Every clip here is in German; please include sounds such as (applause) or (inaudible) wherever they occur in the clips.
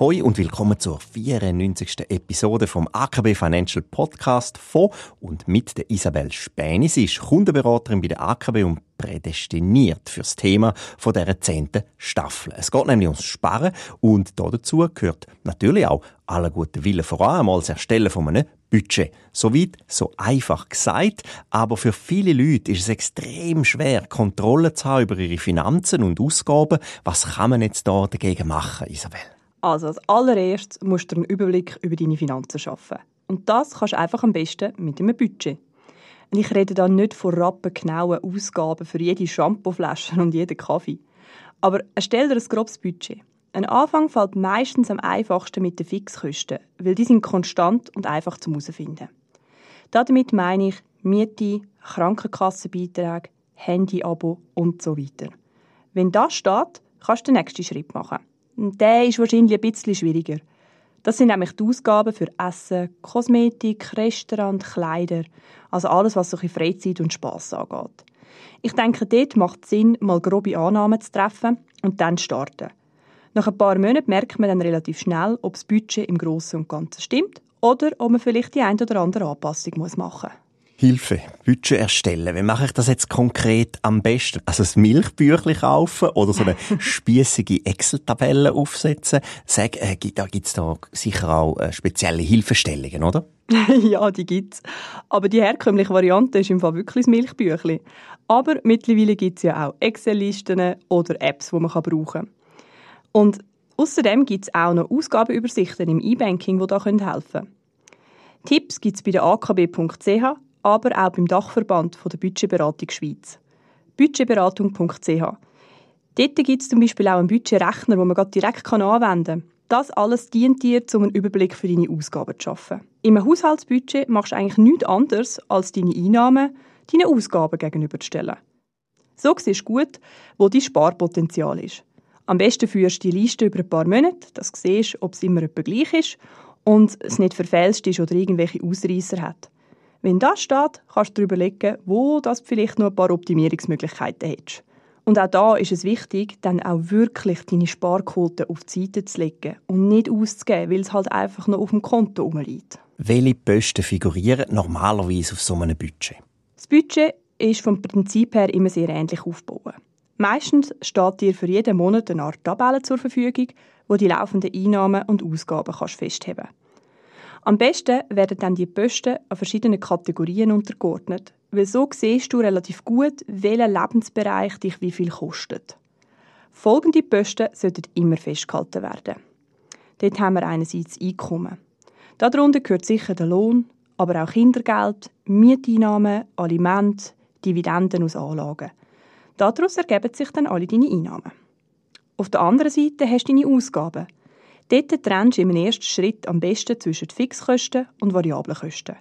Hoi und willkommen zur 94. Episode vom AKB Financial Podcast von und mit der Isabel Späni. Sie ist Kundenberaterin bei der AKB und prädestiniert fürs Thema von dieser zehnten Staffel. Es geht nämlich ums Sparen und dazu gehört natürlich auch aller guten Willen voran einmal das Erstellen von einem Budget. Soweit so einfach gesagt, aber für viele Leute ist es extrem schwer, Kontrolle zu haben über ihre Finanzen und Ausgaben. Was kann man jetzt da dagegen machen, Isabel? Also als allererstes musst du einen Überblick über deine Finanzen schaffen. Und das kannst du einfach am besten mit einem Budget. Und ich rede da nicht von rappengenauen Ausgaben für jede Shampooflasche (laughs) und jeden Kaffee. Aber erstell dir ein grobes Budget. Ein Anfang fällt meistens am einfachsten mit den Fixkosten, weil die sind konstant und einfach zum herausfinden. Damit meine ich Miete, Krankenkassenbeiträge, Handyabo und so weiter. Wenn das steht, kannst du den nächsten Schritt machen. Der ist wahrscheinlich ein bisschen schwieriger. Das sind nämlich die Ausgaben für Essen, Kosmetik, Restaurant, Kleider, also alles, was so ein Freizeit und Spass angeht. Ich denke, dort macht es Sinn, mal grobe Annahmen zu treffen und dann zu starten. Nach ein paar Monaten merkt man dann relativ schnell, ob das Budget im Großen und Ganzen stimmt oder ob man vielleicht die ein oder andere Anpassung machen muss. Hilfe, Budget erstellen. Wie mache ich das jetzt konkret am besten? Also ein Milchbüchlein kaufen oder so eine (laughs) spießige Excel-Tabelle aufsetzen? Sag, äh, da gibt's da sicher auch äh, spezielle Hilfestellungen, oder? (laughs) ja, die gibt's. Aber die herkömmliche Variante ist im Fall wirklich das Milchbüchlein. Aber mittlerweile gibt's ja auch Excel-Listen oder Apps, die man brauchen kann. Und außerdem gibt's auch noch Ausgabenübersichten im E-Banking, die da helfen können. Tipps gibt's bei der akb.ch aber auch beim Dachverband der Budgetberatung Schweiz. budgetberatung.ch. Dort gibt es zum Beispiel auch einen Budgetrechner, den man direkt anwenden kann. Das alles dient dir, um einen Überblick für deine Ausgaben zu schaffen. Im Haushaltsbudget machst du eigentlich nichts anderes, als deine Einnahmen deinen Ausgaben gegenüberzustellen. So siehst du gut, wo dein Sparpotenzial ist. Am besten führst du die Liste über ein paar Monate, dass du siehst, ob es immer etwa gleich ist und es nicht verfälscht ist oder irgendwelche Ausreißer hat. Wenn das steht, kannst du dir überlegen, wo das vielleicht noch ein paar Optimierungsmöglichkeiten hättest. Und auch da ist es wichtig, dann auch wirklich deine Sparquote auf die Seite zu legen und nicht auszugeben, weil es halt einfach noch auf dem Konto rumliegt. Welche Posten figurieren normalerweise auf so einem Budget? Das Budget ist vom Prinzip her immer sehr ähnlich aufgebaut. Meistens steht dir für jeden Monat eine Art Tabelle zur Verfügung, wo die laufenden Einnahmen und Ausgaben kannst festheben kannst. Am besten werden dann die Posten an verschiedenen Kategorien untergeordnet, weil so siehst du relativ gut, welcher Lebensbereich dich wie viel kostet. Folgende Posten sollten immer festgehalten werden. Dort haben wir einerseits Einkommen. Darunter gehört sicher der Lohn, aber auch Kindergeld, Mieteinnahmen, Alimente, Dividenden aus Anlagen. Daraus ergeben sich dann alle deine Einnahmen. Auf der anderen Seite hast du deine Ausgaben – Dort trennst du im ersten Schritt am besten zwischen Fixkosten und Variablenkosten.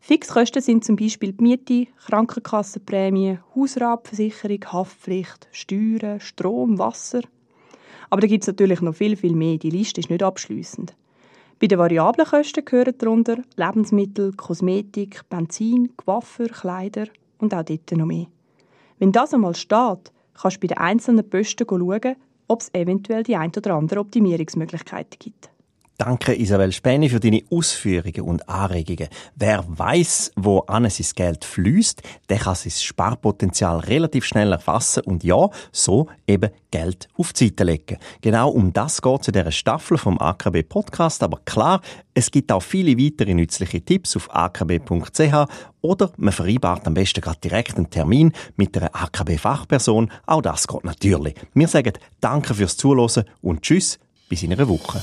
Fixkosten sind zum Beispiel die Miete, Krankenkassenprämie, Hausratversicherung, Haftpflicht, Steuern, Strom, Wasser. Aber da gibt es natürlich noch viel, viel mehr. Die Liste ist nicht abschließend. Bei den variablen Kosten gehören darunter Lebensmittel, Kosmetik, Benzin, Coiffeur, Kleider und auch dort noch mehr. Wenn das einmal steht, kannst du bei den einzelnen Posten schauen, ob es eventuell die ein oder andere Optimierungsmöglichkeit gibt. Danke Isabel Späni für deine Ausführungen und Anregungen. Wer weiß, wo an sein Geld fließt, der kann sein Sparpotenzial relativ schnell erfassen und ja, so eben Geld auf die Seite legen. Genau um das geht es in dieser Staffel vom AKB Podcast. Aber klar, es gibt auch viele weitere nützliche Tipps auf akb.ch oder man vereinbart am besten gerade direkt einen Termin mit einer AKB-Fachperson. Auch das geht natürlich. Wir sagen Danke fürs Zuhören und Tschüss bis in einer Woche.